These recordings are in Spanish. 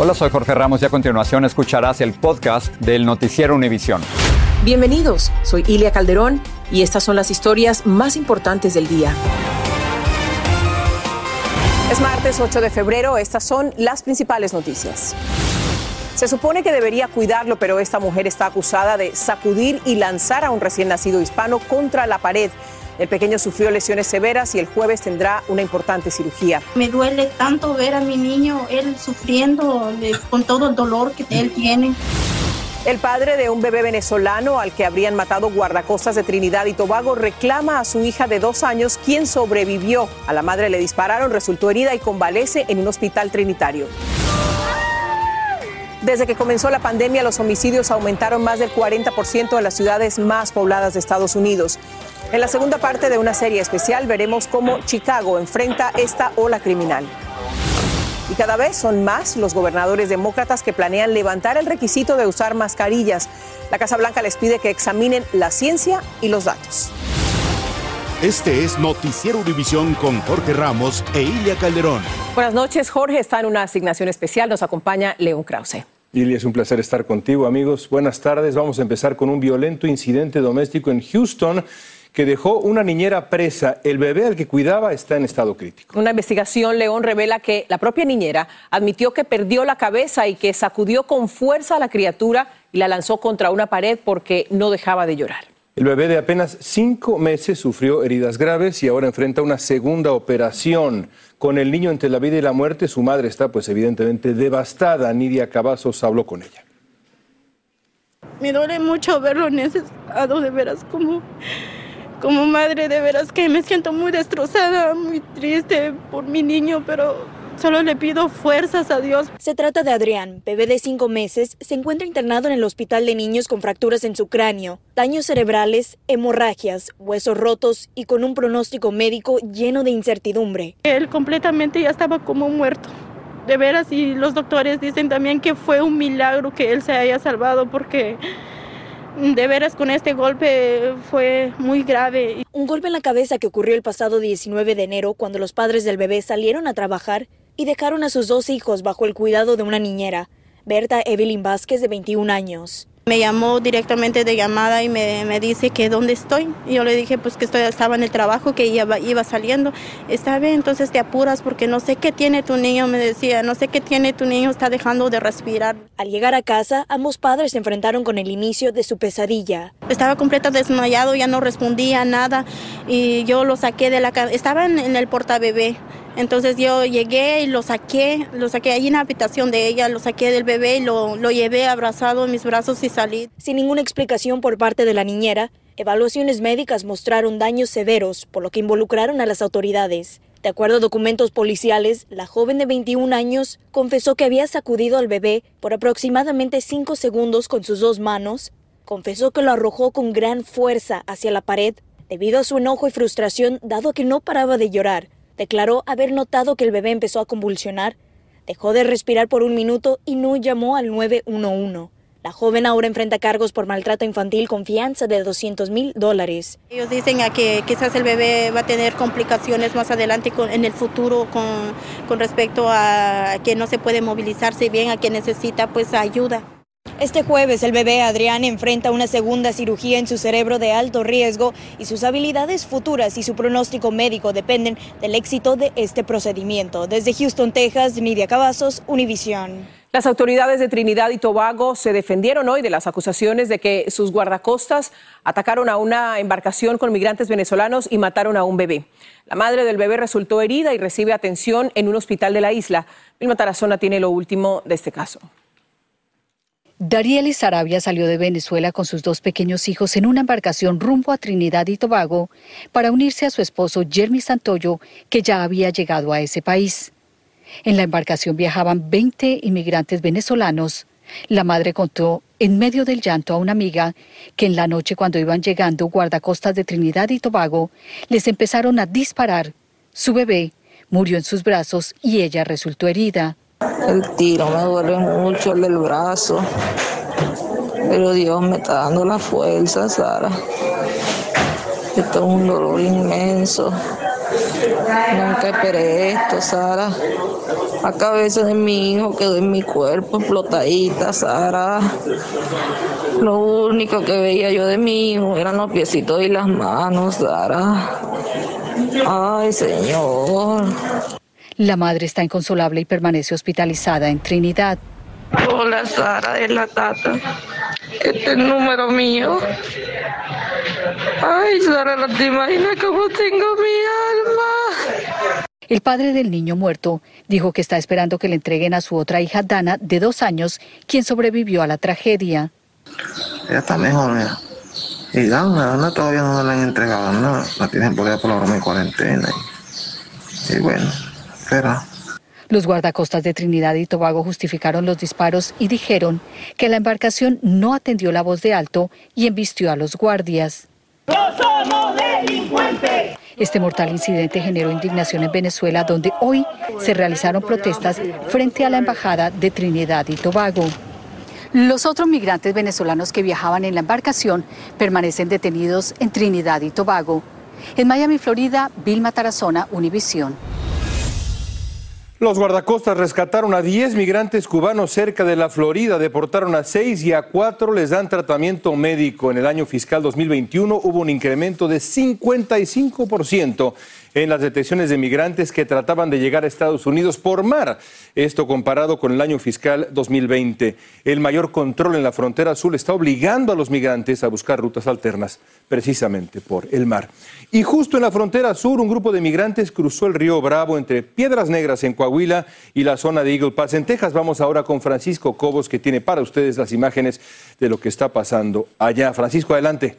Hola, soy Jorge Ramos y a continuación escucharás el podcast del Noticiero Univisión. Bienvenidos, soy Ilia Calderón y estas son las historias más importantes del día. Es martes 8 de febrero, estas son las principales noticias. Se supone que debería cuidarlo, pero esta mujer está acusada de sacudir y lanzar a un recién nacido hispano contra la pared. El pequeño sufrió lesiones severas y el jueves tendrá una importante cirugía. Me duele tanto ver a mi niño, él sufriendo con todo el dolor que él tiene. El padre de un bebé venezolano al que habrían matado guardacostas de Trinidad y Tobago reclama a su hija de dos años, quien sobrevivió. A la madre le dispararon, resultó herida y convalece en un hospital trinitario. Desde que comenzó la pandemia, los homicidios aumentaron más del 40% en las ciudades más pobladas de Estados Unidos. En la segunda parte de una serie especial veremos cómo Chicago enfrenta esta ola criminal. Y cada vez son más los gobernadores demócratas que planean levantar el requisito de usar mascarillas. La Casa Blanca les pide que examinen la ciencia y los datos. Este es Noticiero Univisión con Jorge Ramos e Ilia Calderón. Buenas noches, Jorge. Está en una asignación especial. Nos acompaña León Krause. Ilia, es un placer estar contigo, amigos. Buenas tardes. Vamos a empezar con un violento incidente doméstico en Houston que dejó una niñera presa. El bebé al que cuidaba está en estado crítico. Una investigación, León, revela que la propia niñera admitió que perdió la cabeza y que sacudió con fuerza a la criatura y la lanzó contra una pared porque no dejaba de llorar. El bebé de apenas cinco meses sufrió heridas graves y ahora enfrenta una segunda operación. Con el niño entre la vida y la muerte, su madre está pues evidentemente devastada. Nidia Cavazos habló con ella. Me duele mucho verlo necesitado, de veras, como como madre de veras que me siento muy destrozada, muy triste por mi niño, pero solo le pido fuerzas a Dios. Se trata de Adrián, bebé de cinco meses, se encuentra internado en el hospital de niños con fracturas en su cráneo, daños cerebrales, hemorragias, huesos rotos y con un pronóstico médico lleno de incertidumbre. Él completamente ya estaba como muerto. De veras, y los doctores dicen también que fue un milagro que él se haya salvado porque de veras con este golpe fue muy grave. Un golpe en la cabeza que ocurrió el pasado 19 de enero cuando los padres del bebé salieron a trabajar y dejaron a sus dos hijos bajo el cuidado de una niñera, Berta Evelyn Vázquez de 21 años. Me llamó directamente de llamada y me, dice que dónde estoy. Y yo le dije pues que estoy, estaba en el trabajo, que iba, iba saliendo. Está bien, entonces te apuras porque no sé qué tiene tu niño, me decía, no sé qué tiene tu niño, está dejando de respirar. Al llegar a casa, ambos padres se enfrentaron con el inicio de su pesadilla. Estaba completamente desmayado, ya no respondía nada y yo lo saqué de la casa. Estaba en, en el portabebé. Entonces yo llegué y lo saqué, lo saqué ahí en la habitación de ella, lo saqué del bebé y lo, lo llevé abrazado en mis brazos y salí. Sin ninguna explicación por parte de la niñera, evaluaciones médicas mostraron daños severos, por lo que involucraron a las autoridades. De acuerdo a documentos policiales, la joven de 21 años confesó que había sacudido al bebé por aproximadamente 5 segundos con sus dos manos, confesó que lo arrojó con gran fuerza hacia la pared debido a su enojo y frustración dado que no paraba de llorar declaró haber notado que el bebé empezó a convulsionar, dejó de respirar por un minuto y no llamó al 911. La joven ahora enfrenta cargos por maltrato infantil con fianza de 200 mil dólares. Ellos dicen a que quizás el bebé va a tener complicaciones más adelante en el futuro con, respecto a que no se puede movilizarse bien, a que necesita pues ayuda. Este jueves el bebé Adrián enfrenta una segunda cirugía en su cerebro de alto riesgo y sus habilidades futuras y su pronóstico médico dependen del éxito de este procedimiento. Desde Houston, Texas, Nidia Cavazos, Univisión. Las autoridades de Trinidad y Tobago se defendieron hoy de las acusaciones de que sus guardacostas atacaron a una embarcación con migrantes venezolanos y mataron a un bebé. La madre del bebé resultó herida y recibe atención en un hospital de la isla. Vilma Tarazona tiene lo último de este caso. Dariel Sarabia salió de Venezuela con sus dos pequeños hijos en una embarcación rumbo a Trinidad y Tobago para unirse a su esposo Jeremy Santoyo, que ya había llegado a ese país. En la embarcación viajaban 20 inmigrantes venezolanos. La madre contó en medio del llanto a una amiga que en la noche cuando iban llegando guardacostas de Trinidad y Tobago, les empezaron a disparar. Su bebé murió en sus brazos y ella resultó herida. El tiro me duele mucho, el del brazo. Pero Dios me está dando la fuerza, Sara. Esto es un dolor inmenso. Nunca esperé esto, Sara. La cabeza de mi hijo quedó en mi cuerpo explotadita, Sara. Lo único que veía yo de mi hijo eran los piecitos y las manos, Sara. Ay, Señor. La madre está inconsolable y permanece hospitalizada en Trinidad. Hola, Sara, es la tata. Este es el número mío. Ay, Sara, no te imaginas cómo tengo mi alma. El padre del niño muerto dijo que está esperando que le entreguen a su otra hija Dana, de dos años, quien sobrevivió a la tragedia. Ella está mejor, mira. Y Dana, Dana todavía no la han entregado nada. La tienen por allá por la broma en cuarentena. Y, y bueno, espera. Los guardacostas de Trinidad y Tobago justificaron los disparos y dijeron que la embarcación no atendió la voz de alto y embistió a los guardias. ¡No somos delincuentes! Este mortal incidente generó indignación en Venezuela, donde hoy se realizaron protestas frente a la embajada de Trinidad y Tobago. Los otros migrantes venezolanos que viajaban en la embarcación permanecen detenidos en Trinidad y Tobago. En Miami, Florida, Vilma Tarazona, Univisión. Los guardacostas rescataron a 10 migrantes cubanos cerca de la Florida, deportaron a 6 y a 4 les dan tratamiento médico. En el año fiscal 2021 hubo un incremento de 55% en las detenciones de migrantes que trataban de llegar a Estados Unidos por mar. Esto comparado con el año fiscal 2020. El mayor control en la frontera sur está obligando a los migrantes a buscar rutas alternas, precisamente por el mar. Y justo en la frontera sur, un grupo de migrantes cruzó el río Bravo entre Piedras Negras en Coahuila y la zona de Eagle Pass en Texas. Vamos ahora con Francisco Cobos, que tiene para ustedes las imágenes de lo que está pasando allá. Francisco, adelante.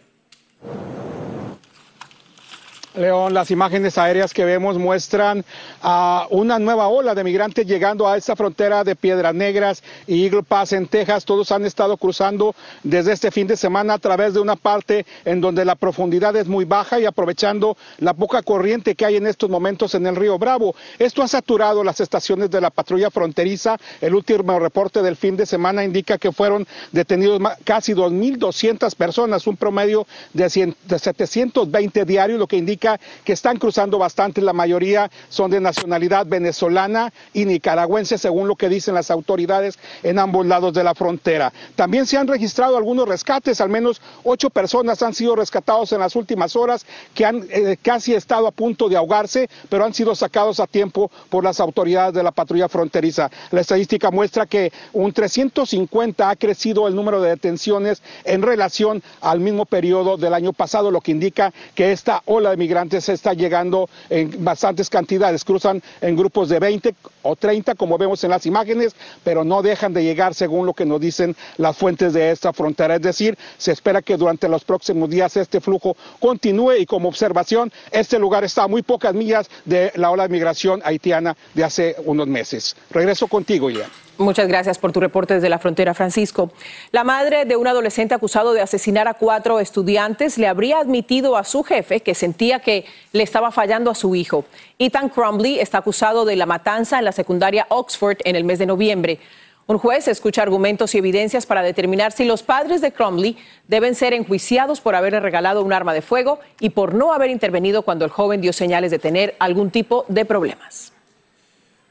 León, las imágenes aéreas que vemos muestran a una nueva ola de migrantes llegando a esta frontera de Piedras Negras y Eagle Pass en Texas. Todos han estado cruzando desde este fin de semana a través de una parte en donde la profundidad es muy baja y aprovechando la poca corriente que hay en estos momentos en el río Bravo. Esto ha saturado las estaciones de la patrulla fronteriza. El último reporte del fin de semana indica que fueron detenidos casi 2.200 personas, un promedio de, 100, de 720 diarios, lo que indica que están cruzando bastante, la mayoría son de nacionalidad venezolana y nicaragüense, según lo que dicen las autoridades en ambos lados de la frontera. También se han registrado algunos rescates, al menos ocho personas han sido rescatados en las últimas horas que han eh, casi estado a punto de ahogarse, pero han sido sacados a tiempo por las autoridades de la patrulla fronteriza. La estadística muestra que un 350 ha crecido el número de detenciones en relación al mismo periodo del año pasado, lo que indica que esta ola de migrantes está llegando en bastantes cantidades, cruzan en grupos de 20 o 30 como vemos en las imágenes, pero no dejan de llegar según lo que nos dicen las fuentes de esta frontera. Es decir, se espera que durante los próximos días este flujo continúe y como observación, este lugar está a muy pocas millas de la ola de migración haitiana de hace unos meses. Regreso contigo ya. Muchas gracias por tu reporte desde la frontera, Francisco. La madre de un adolescente acusado de asesinar a cuatro estudiantes le habría admitido a su jefe que sentía que le estaba fallando a su hijo. Ethan Crumbley está acusado de la matanza en la secundaria Oxford en el mes de noviembre. Un juez escucha argumentos y evidencias para determinar si los padres de Crumbley deben ser enjuiciados por haberle regalado un arma de fuego y por no haber intervenido cuando el joven dio señales de tener algún tipo de problemas.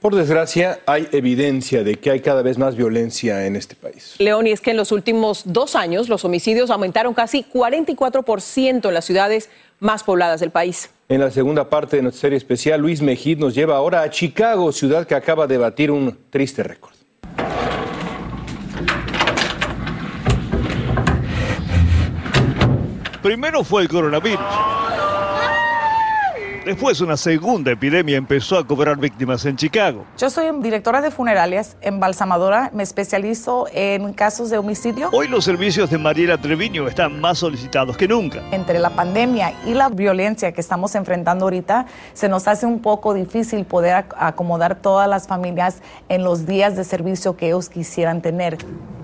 Por desgracia, hay evidencia de que hay cada vez más violencia en este país. León, y es que en los últimos dos años los homicidios aumentaron casi 44% en las ciudades más pobladas del país. En la segunda parte de nuestra serie especial, Luis Mejid nos lleva ahora a Chicago, ciudad que acaba de batir un triste récord. Primero fue el coronavirus. Después una segunda epidemia empezó a cobrar víctimas en Chicago. Yo soy directora de funerales, embalsamadora, me especializo en casos de homicidio. Hoy los servicios de Mariela Treviño están más solicitados que nunca. Entre la pandemia y la violencia que estamos enfrentando ahorita, se nos hace un poco difícil poder acomodar todas las familias en los días de servicio que ellos quisieran tener.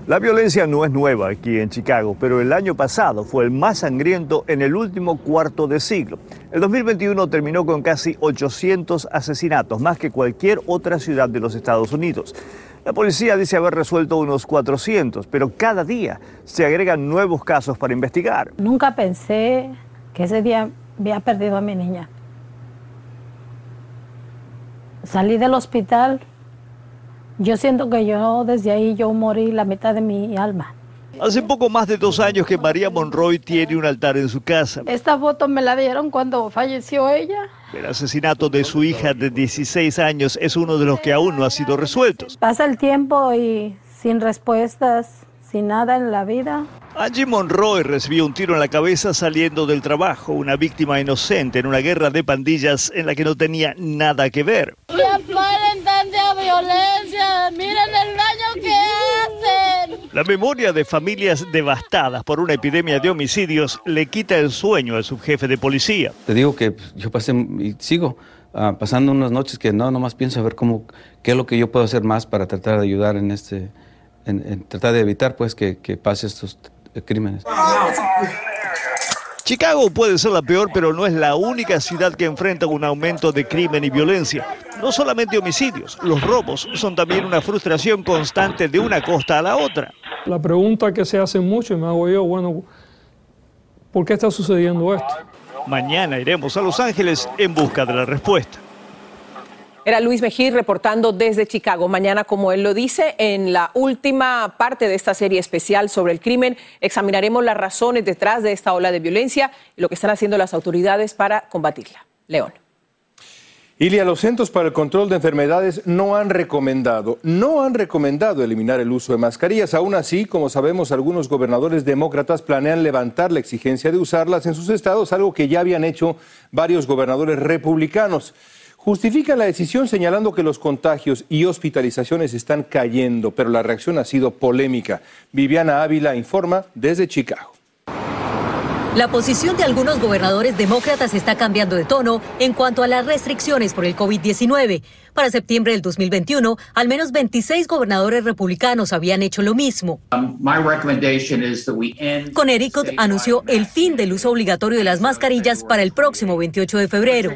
La violencia no es nueva aquí en Chicago, pero el año pasado fue el más sangriento en el último cuarto de siglo. El 2021 terminó con casi 800 asesinatos, más que cualquier otra ciudad de los Estados Unidos. La policía dice haber resuelto unos 400, pero cada día se agregan nuevos casos para investigar. Nunca pensé que ese día había perdido a mi niña. Salí del hospital yo siento que yo desde ahí yo morí la mitad de mi alma. Hace poco más de dos años que María Monroy tiene un altar en su casa. Esta foto me la dieron cuando falleció ella. El asesinato de su hija de 16 años es uno de los que aún no ha sido resuelto. Pasa el tiempo y sin respuestas, sin nada en la vida. Angie Monroy recibió un tiro en la cabeza saliendo del trabajo, una víctima inocente en una guerra de pandillas en la que no tenía nada que ver. Violencia, miren el daño que hacen. La memoria de familias devastadas por una epidemia de homicidios le quita el sueño al subjefe de policía. Te digo que yo pasé y sigo ah, pasando unas noches que no, nomás pienso a ver cómo, qué es lo que yo puedo hacer más para tratar de ayudar en este, en, tratar de evitar pues que, que pase estos crímenes. Chicago puede ser la peor, pero no es la única ciudad que enfrenta un aumento de crimen y violencia. No solamente homicidios, los robos son también una frustración constante de una costa a la otra. La pregunta que se hace mucho y me hago yo, bueno, ¿por qué está sucediendo esto? Mañana iremos a Los Ángeles en busca de la respuesta. Era Luis Mejía reportando desde Chicago. Mañana, como él lo dice, en la última parte de esta serie especial sobre el crimen, examinaremos las razones detrás de esta ola de violencia y lo que están haciendo las autoridades para combatirla. León. Ilia, los Centros para el Control de Enfermedades no han recomendado, no han recomendado eliminar el uso de mascarillas. Aún así, como sabemos, algunos gobernadores demócratas planean levantar la exigencia de usarlas en sus estados, algo que ya habían hecho varios gobernadores republicanos. Justifica la decisión señalando que los contagios y hospitalizaciones están cayendo, pero la reacción ha sido polémica. Viviana Ávila informa desde Chicago. La posición de algunos gobernadores demócratas está cambiando de tono en cuanto a las restricciones por el COVID-19. Para septiembre del 2021, al menos 26 gobernadores republicanos habían hecho lo mismo. Um, Connecticut anunció el fin del uso obligatorio de las mascarillas para el próximo 28 de febrero.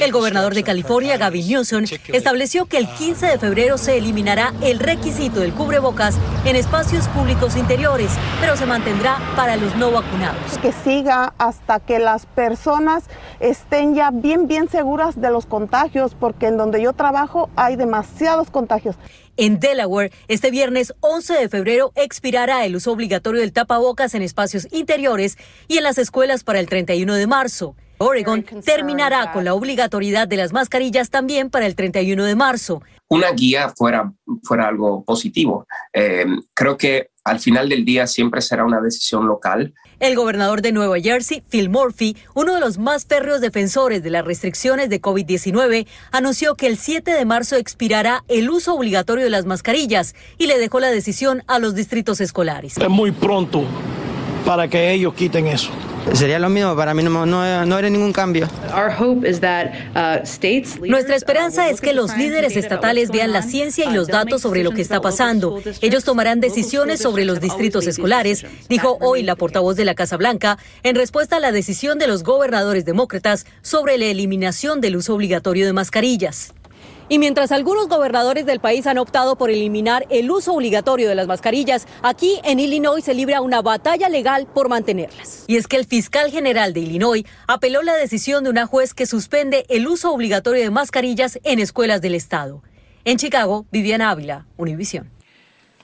El gobernador de California, Gavin Newsom, estableció que el 15 de febrero se eliminará el requisito del cubrebocas en espacios públicos interiores, pero se mantendrá para los no vacunados. Que siga hasta que las personas estén ya bien, bien seguras de los contagios, porque en donde yo trabajo, hay demasiados contagios. En Delaware, este viernes 11 de febrero expirará el uso obligatorio del tapabocas en espacios interiores y en las escuelas para el 31 de marzo. Oregon terminará con la obligatoriedad de las mascarillas también para el 31 de marzo. Una guía fuera, fuera algo positivo. Eh, creo que al final del día siempre será una decisión local. El gobernador de Nueva Jersey, Phil Murphy, uno de los más férreos defensores de las restricciones de COVID-19, anunció que el 7 de marzo expirará el uso obligatorio de las mascarillas y le dejó la decisión a los distritos escolares. Es muy pronto para que ellos quiten eso. Sería lo mismo, para mí no, no, no era ningún cambio. Uh, Nuestra esperanza es que los líderes estatales vean la ciencia y los datos sobre lo que está pasando. Ellos tomarán decisiones sobre los distritos escolares, dijo hoy la portavoz de la Casa Blanca, en respuesta a la decisión de los gobernadores demócratas sobre la eliminación del uso obligatorio de mascarillas. Y mientras algunos gobernadores del país han optado por eliminar el uso obligatorio de las mascarillas, aquí en Illinois se libra una batalla legal por mantenerlas. Y es que el fiscal general de Illinois apeló la decisión de una juez que suspende el uso obligatorio de mascarillas en escuelas del estado. En Chicago, Viviana Ávila, Univisión.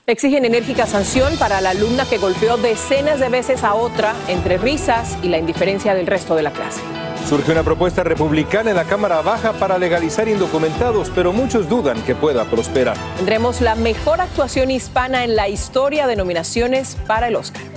Exigen enérgica sanción para la alumna que golpeó decenas de veces a otra entre risas y la indiferencia del resto de la clase. Surge una propuesta republicana en la Cámara Baja para legalizar indocumentados, pero muchos dudan que pueda prosperar. Tendremos la mejor actuación hispana en la historia de nominaciones para el Oscar.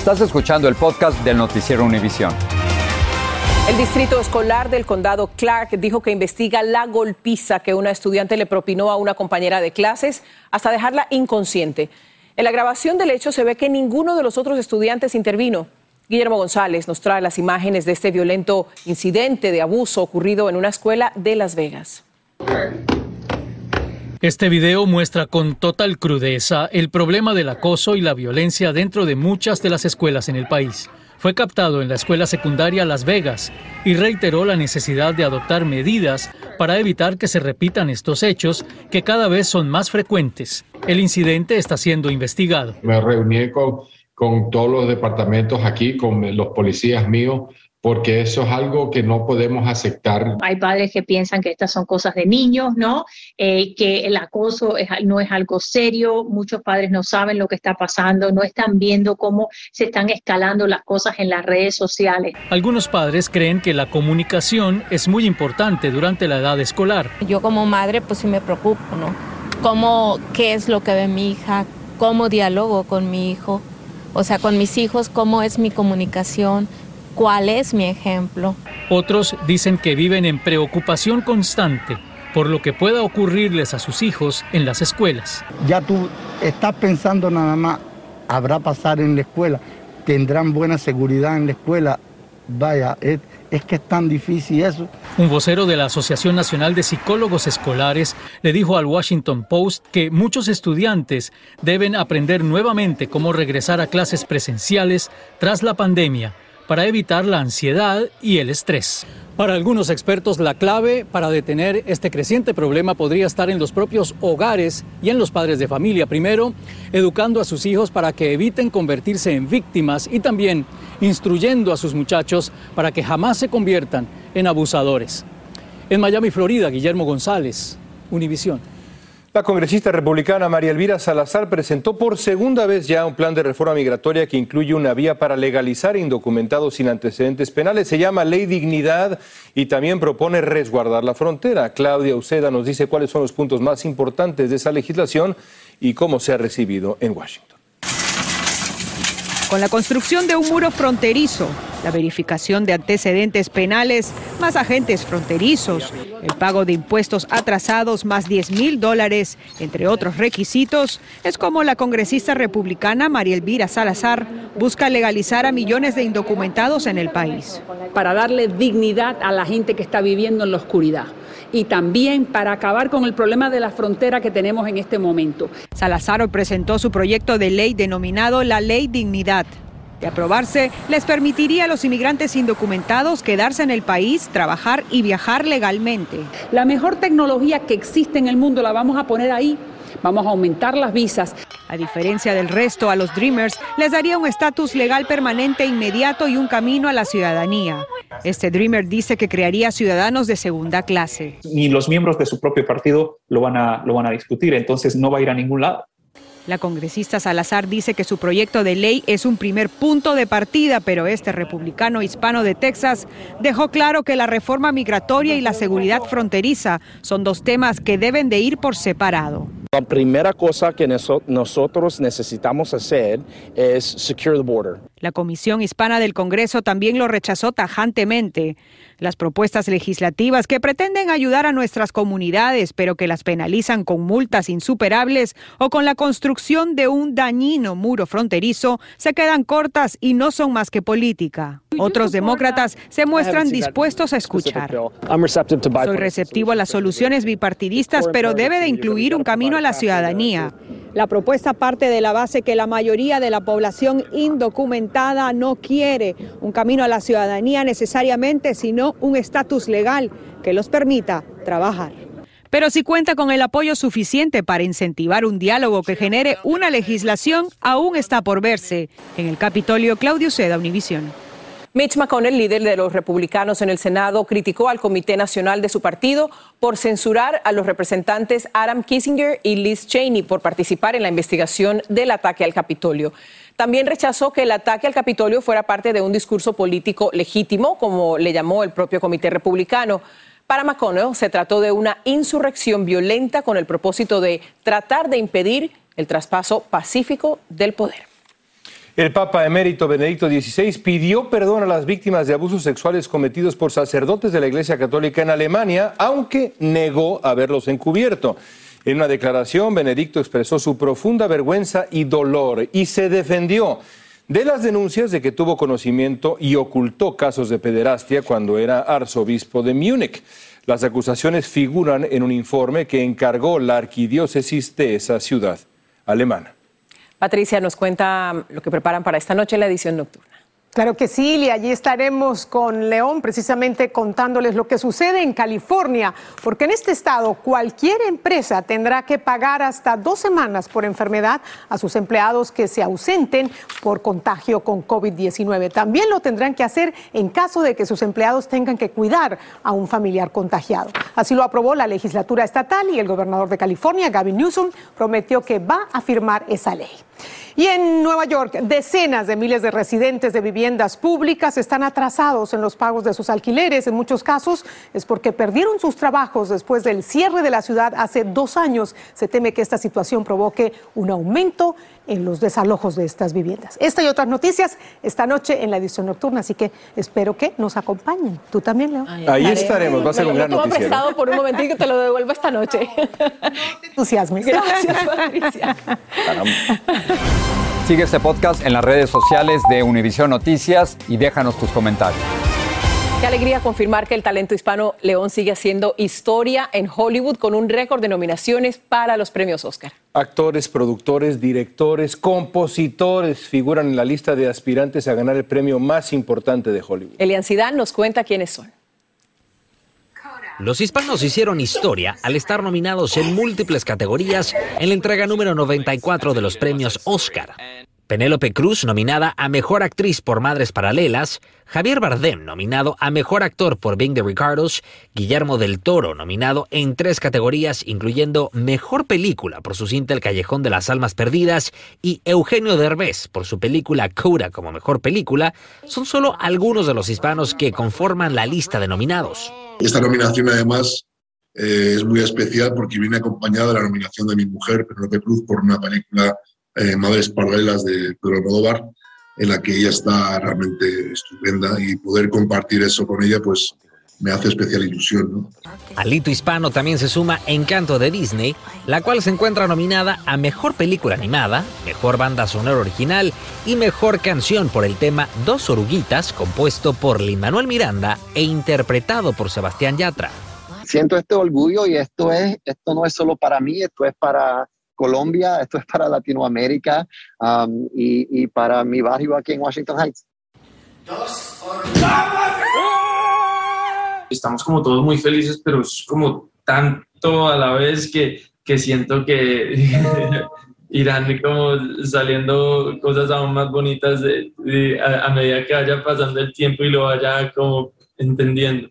Estás escuchando el podcast del noticiero Univisión. El distrito escolar del condado Clark dijo que investiga la golpiza que una estudiante le propinó a una compañera de clases hasta dejarla inconsciente. En la grabación del hecho se ve que ninguno de los otros estudiantes intervino. Guillermo González nos trae las imágenes de este violento incidente de abuso ocurrido en una escuela de Las Vegas. Este video muestra con total crudeza el problema del acoso y la violencia dentro de muchas de las escuelas en el país. Fue captado en la escuela secundaria Las Vegas y reiteró la necesidad de adoptar medidas para evitar que se repitan estos hechos que cada vez son más frecuentes. El incidente está siendo investigado. Me reuní con, con todos los departamentos aquí, con los policías míos, porque eso es algo que no podemos aceptar. Hay padres que piensan que estas son cosas de niños, ¿no? Eh, que el acoso no es algo serio, muchos padres no saben lo que está pasando, no están viendo cómo se están escalando las cosas en las redes sociales. Algunos padres creen que la comunicación es muy importante durante la edad escolar. Yo como madre pues sí me preocupo, ¿no? ¿Cómo, qué es lo que ve mi hija? ¿Cómo dialogo con mi hijo? O sea, con mis hijos, ¿cómo es mi comunicación? Cuál es mi ejemplo. Otros dicen que viven en preocupación constante por lo que pueda ocurrirles a sus hijos en las escuelas. Ya tú estás pensando nada más, habrá pasar en la escuela, tendrán buena seguridad en la escuela. Vaya, es, es que es tan difícil eso. Un vocero de la Asociación Nacional de Psicólogos Escolares le dijo al Washington Post que muchos estudiantes deben aprender nuevamente cómo regresar a clases presenciales tras la pandemia para evitar la ansiedad y el estrés. Para algunos expertos, la clave para detener este creciente problema podría estar en los propios hogares y en los padres de familia. Primero, educando a sus hijos para que eviten convertirse en víctimas y también instruyendo a sus muchachos para que jamás se conviertan en abusadores. En Miami, Florida, Guillermo González, Univisión. La congresista republicana María Elvira Salazar presentó por segunda vez ya un plan de reforma migratoria que incluye una vía para legalizar indocumentados sin antecedentes penales. Se llama Ley Dignidad y también propone resguardar la frontera. Claudia Uceda nos dice cuáles son los puntos más importantes de esa legislación y cómo se ha recibido en Washington. Con la construcción de un muro fronterizo, la verificación de antecedentes penales, más agentes fronterizos, el pago de impuestos atrasados más 10 mil dólares, entre otros requisitos, es como la congresista republicana María Elvira Salazar busca legalizar a millones de indocumentados en el país. Para darle dignidad a la gente que está viviendo en la oscuridad y también para acabar con el problema de la frontera que tenemos en este momento. Salazar presentó su proyecto de ley denominado la Ley Dignidad. De aprobarse, les permitiría a los inmigrantes indocumentados quedarse en el país, trabajar y viajar legalmente. La mejor tecnología que existe en el mundo la vamos a poner ahí. Vamos a aumentar las visas. A diferencia del resto, a los Dreamers les daría un estatus legal permanente inmediato y un camino a la ciudadanía. Este Dreamer dice que crearía ciudadanos de segunda clase. Ni los miembros de su propio partido lo van a, lo van a discutir, entonces no va a ir a ningún lado. La congresista Salazar dice que su proyecto de ley es un primer punto de partida, pero este republicano hispano de Texas dejó claro que la reforma migratoria y la seguridad fronteriza son dos temas que deben de ir por separado. La primera cosa que nosotros necesitamos hacer es secure the border. La Comisión Hispana del Congreso también lo rechazó tajantemente. Las propuestas legislativas que pretenden ayudar a nuestras comunidades, pero que las penalizan con multas insuperables o con la construcción de un dañino muro fronterizo, se quedan cortas y no son más que política. Otros demócratas se muestran dispuestos a escuchar. Soy receptivo a las soluciones bipartidistas, pero debe de incluir un camino a la ciudadanía. La propuesta parte de la base que la mayoría de la población indocumentada no quiere un camino a la ciudadanía necesariamente, sino un estatus legal que los permita trabajar. Pero si cuenta con el apoyo suficiente para incentivar un diálogo que genere una legislación, aún está por verse. En el Capitolio, Claudio Seda, Univisión. Mitch McConnell, líder de los republicanos en el Senado, criticó al Comité Nacional de su partido por censurar a los representantes Adam Kissinger y Liz Cheney por participar en la investigación del ataque al Capitolio. También rechazó que el ataque al Capitolio fuera parte de un discurso político legítimo, como le llamó el propio Comité Republicano. Para McConnell se trató de una insurrección violenta con el propósito de tratar de impedir el traspaso pacífico del poder. El Papa emérito Benedicto XVI pidió perdón a las víctimas de abusos sexuales cometidos por sacerdotes de la Iglesia Católica en Alemania, aunque negó haberlos encubierto. En una declaración, Benedicto expresó su profunda vergüenza y dolor y se defendió de las denuncias de que tuvo conocimiento y ocultó casos de pederastia cuando era arzobispo de Múnich. Las acusaciones figuran en un informe que encargó la arquidiócesis de esa ciudad alemana. Patricia nos cuenta lo que preparan para esta noche en la edición nocturna. Claro que sí, y allí estaremos con León precisamente contándoles lo que sucede en California, porque en este estado cualquier empresa tendrá que pagar hasta dos semanas por enfermedad a sus empleados que se ausenten por contagio con COVID-19. También lo tendrán que hacer en caso de que sus empleados tengan que cuidar a un familiar contagiado. Así lo aprobó la legislatura estatal y el gobernador de California, Gavin Newsom, prometió que va a firmar esa ley. Y en Nueva York, decenas de miles de residentes de viviendas públicas están atrasados en los pagos de sus alquileres. En muchos casos es porque perdieron sus trabajos después del cierre de la ciudad hace dos años. Se teme que esta situación provoque un aumento en los desalojos de estas viviendas. Esta y otras noticias esta noche en la edición nocturna, así que espero que nos acompañen. Tú también, Leo. Ahí estaremos, va a ser un gran noticiero. prestado por un momentito, te lo devuelvo esta noche. Entusiasmo. Gracias, Patricia. Sigue este podcast en las redes sociales de Univision Noticias y déjanos tus comentarios. Qué alegría confirmar que el talento hispano León sigue haciendo historia en Hollywood con un récord de nominaciones para los premios Oscar. Actores, productores, directores, compositores figuran en la lista de aspirantes a ganar el premio más importante de Hollywood. Elian Zidane nos cuenta quiénes son. Los hispanos hicieron historia al estar nominados en múltiples categorías en la entrega número 94 de los premios Oscar. Penélope Cruz, nominada a Mejor Actriz por Madres Paralelas, Javier Bardem, nominado a Mejor Actor por Being the Ricardos, Guillermo del Toro, nominado en tres categorías, incluyendo Mejor Película por su cinta El Callejón de las Almas Perdidas, y Eugenio Derbez por su película Coda como Mejor Película, son solo algunos de los hispanos que conforman la lista de nominados. Esta nominación, además, eh, es muy especial porque viene acompañada de la nominación de mi mujer, Penélope Cruz, por una película eh, Madres Paralelas de Pedro Almodóvar, en la que ella está realmente estupenda y poder compartir eso con ella, pues me hace especial ilusión. ¿no? Al hito hispano también se suma Encanto de Disney, la cual se encuentra nominada a Mejor Película Animada, Mejor Banda Sonora Original y Mejor Canción por el tema Dos Oruguitas, compuesto por Lin-Manuel Miranda e interpretado por Sebastián Yatra. Siento este orgullo y esto, es, esto no es solo para mí, esto es para Colombia, esto es para Latinoamérica um, y, y, para mi barrio aquí en Washington Heights. Estamos como todos muy felices, pero es como tanto a la vez que, que siento que irán como saliendo cosas aún más bonitas de, a, a medida que vaya pasando el tiempo y lo vaya como entendiendo.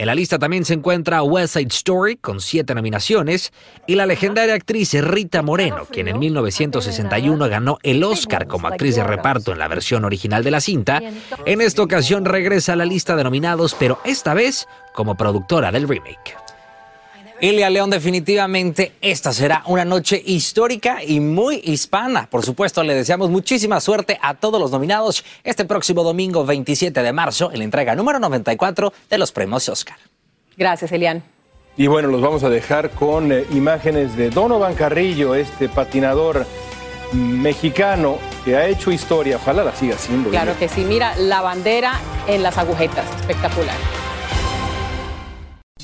En la lista también se encuentra West Side Story con siete nominaciones y la legendaria actriz Rita Moreno, quien en 1961 ganó el Oscar como actriz de reparto en la versión original de la cinta. En esta ocasión regresa a la lista de nominados, pero esta vez como productora del remake. Ilia León, definitivamente esta será una noche histórica y muy hispana. Por supuesto, le deseamos muchísima suerte a todos los nominados este próximo domingo 27 de marzo en la entrega número 94 de los premios Oscar. Gracias, Elian. Y bueno, los vamos a dejar con eh, imágenes de Donovan Carrillo, este patinador mexicano que ha hecho historia. Ojalá la siga haciendo. Claro que sí. Mira, la bandera en las agujetas. Espectacular.